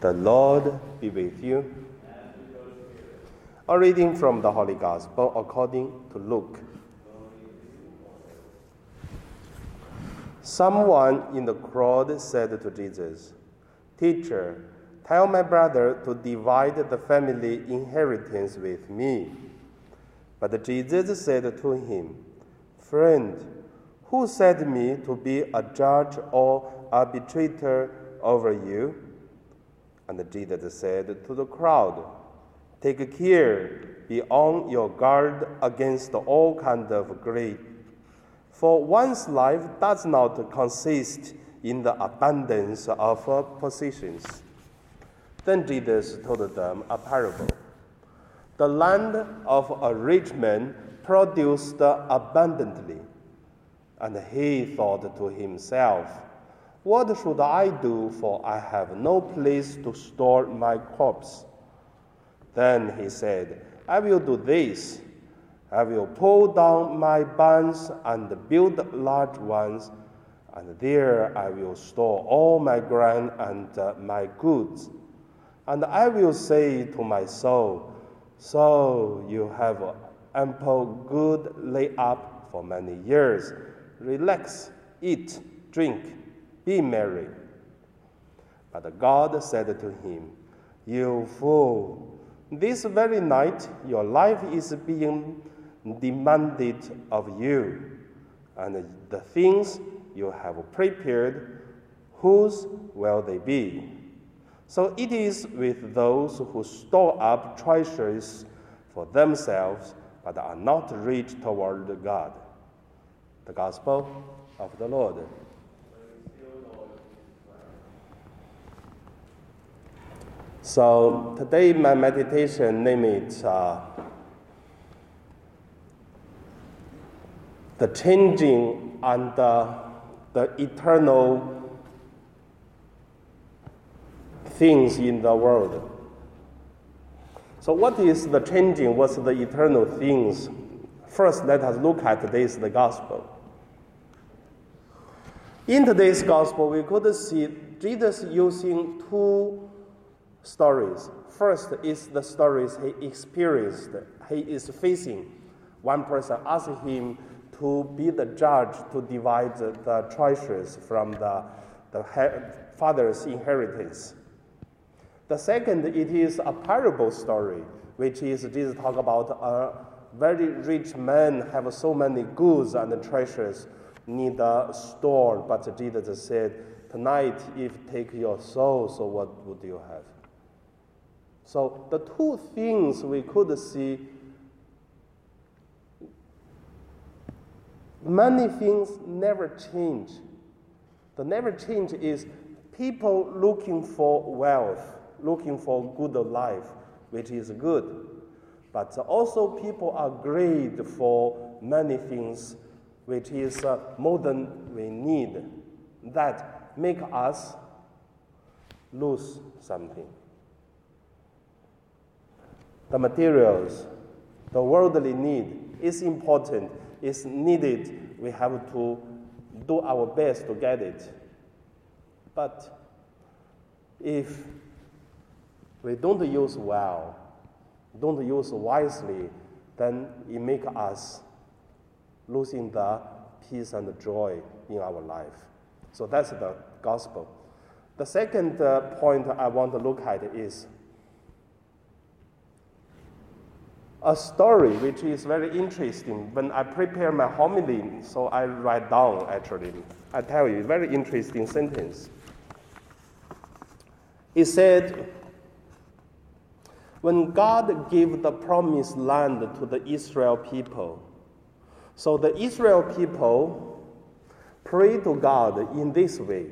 The Lord be with you. A reading from the Holy Gospel according to Luke. Someone in the crowd said to Jesus, Teacher, tell my brother to divide the family inheritance with me. But Jesus said to him, Friend, who set me to be a judge or arbitrator over you? And Jesus said to the crowd, Take care, be on your guard against all kind of greed. For one's life does not consist in the abundance of possessions. Then Jesus told them a parable. The land of a rich man produced abundantly, and he thought to himself, what should I do, for I have no place to store my crops? Then he said, I will do this. I will pull down my barns and build large ones, and there I will store all my grain and uh, my goods. And I will say to my soul, So you have ample good laid up for many years. Relax, eat, drink be merry. But God said to him, You fool, this very night your life is being demanded of you, and the things you have prepared, whose will they be? So it is with those who store up treasures for themselves, but are not rich toward God. The Gospel of the Lord. So today my meditation name it uh, the changing and uh, the eternal things in the world. So what is the changing? What's the eternal things? First, let us look at today's the gospel. In today's gospel, we could see Jesus using two stories. First is the stories he experienced. He is facing. One person asked him to be the judge to divide the treasures from the, the father's inheritance. The second, it is a parable story, which is Jesus talk about a very rich man have so many goods and treasures need a store, but Jesus said, tonight if take your soul, so what would you have? So the two things we could see many things never change. The never change is people looking for wealth, looking for good life, which is good. But also people are great for many things, which is uh, more than we need. That make us lose something the materials, the worldly need is important, is needed. We have to do our best to get it. But if we don't use well, don't use wisely, then it makes us losing the peace and the joy in our life. So that's the gospel. The second uh, point I want to look at is a story which is very interesting. When I prepare my homily, so I write down actually. I tell you, very interesting sentence. It said, when God gave the promised land to the Israel people, so the Israel people pray to God in this way.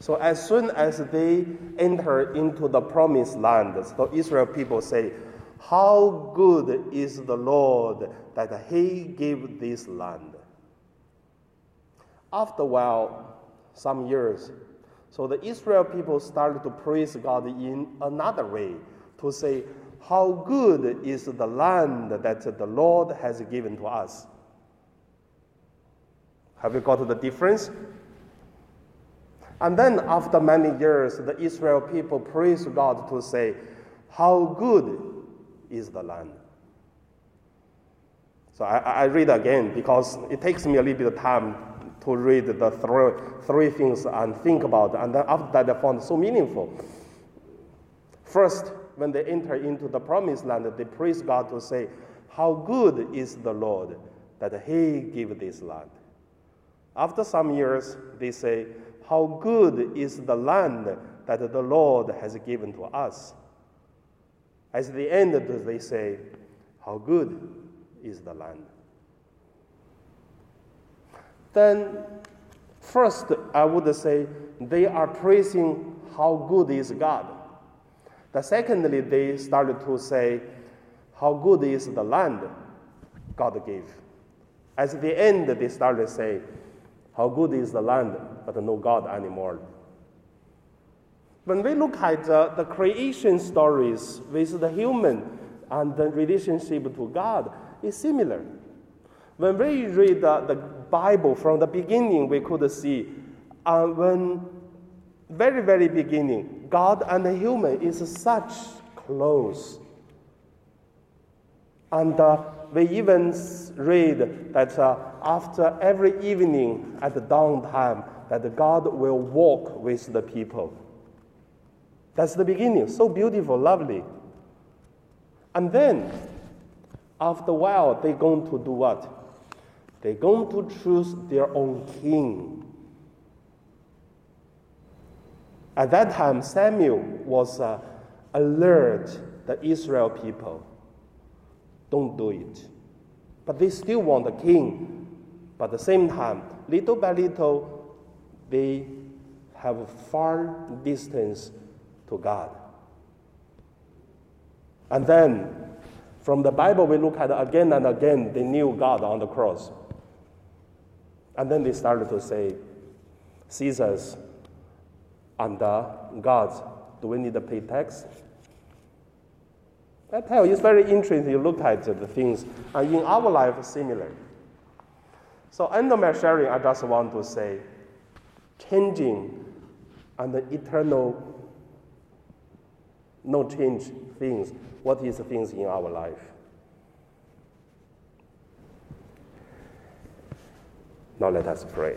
So as soon as they enter into the promised land, so Israel people say, how good is the Lord that He gave this land. After a while, some years, so the Israel people started to praise God in another way to say, How good is the land that the Lord has given to us. Have you got the difference? And then after many years, the Israel people praise God to say, How good is the land. So I, I read again because it takes me a little bit of time to read the three, three things and think about it. And then after that, I found so meaningful. First, when they enter into the promised land, they praise God to say, How good is the Lord that He gave this land. After some years, they say, How good is the land that the Lord has given to us. At the end, they say, How good is the land. Then, first, I would say they are praising how good is God. The secondly, they started to say how good is the land God gave. At the end, they started to say how good is the land, but no God anymore. When we look at uh, the creation stories with the human and the relationship to God, it's similar. When we read uh, the Bible from the beginning, we could see uh, when very, very beginning, God and the human is such close. And uh, we even read that uh, after every evening at the dawn time, that God will walk with the people. That's the beginning. So beautiful, lovely. And then, after a while, they're going to do what? They're going to choose their own king. At that time, Samuel was uh, alert the Israel people. Don't do it. But they still want a king. But at the same time, little by little, they have far distance to God. And then, from the Bible, we look at again and again, they knew God on the cross. And then they started to say, Caesar's and uh, God's, do we need to pay tax? I tell you, it's very interesting. You look at the things, and in our life, similar. So, end of my sharing, I just want to say, changing and the eternal no change things. What is the things in our life? Now let us pray.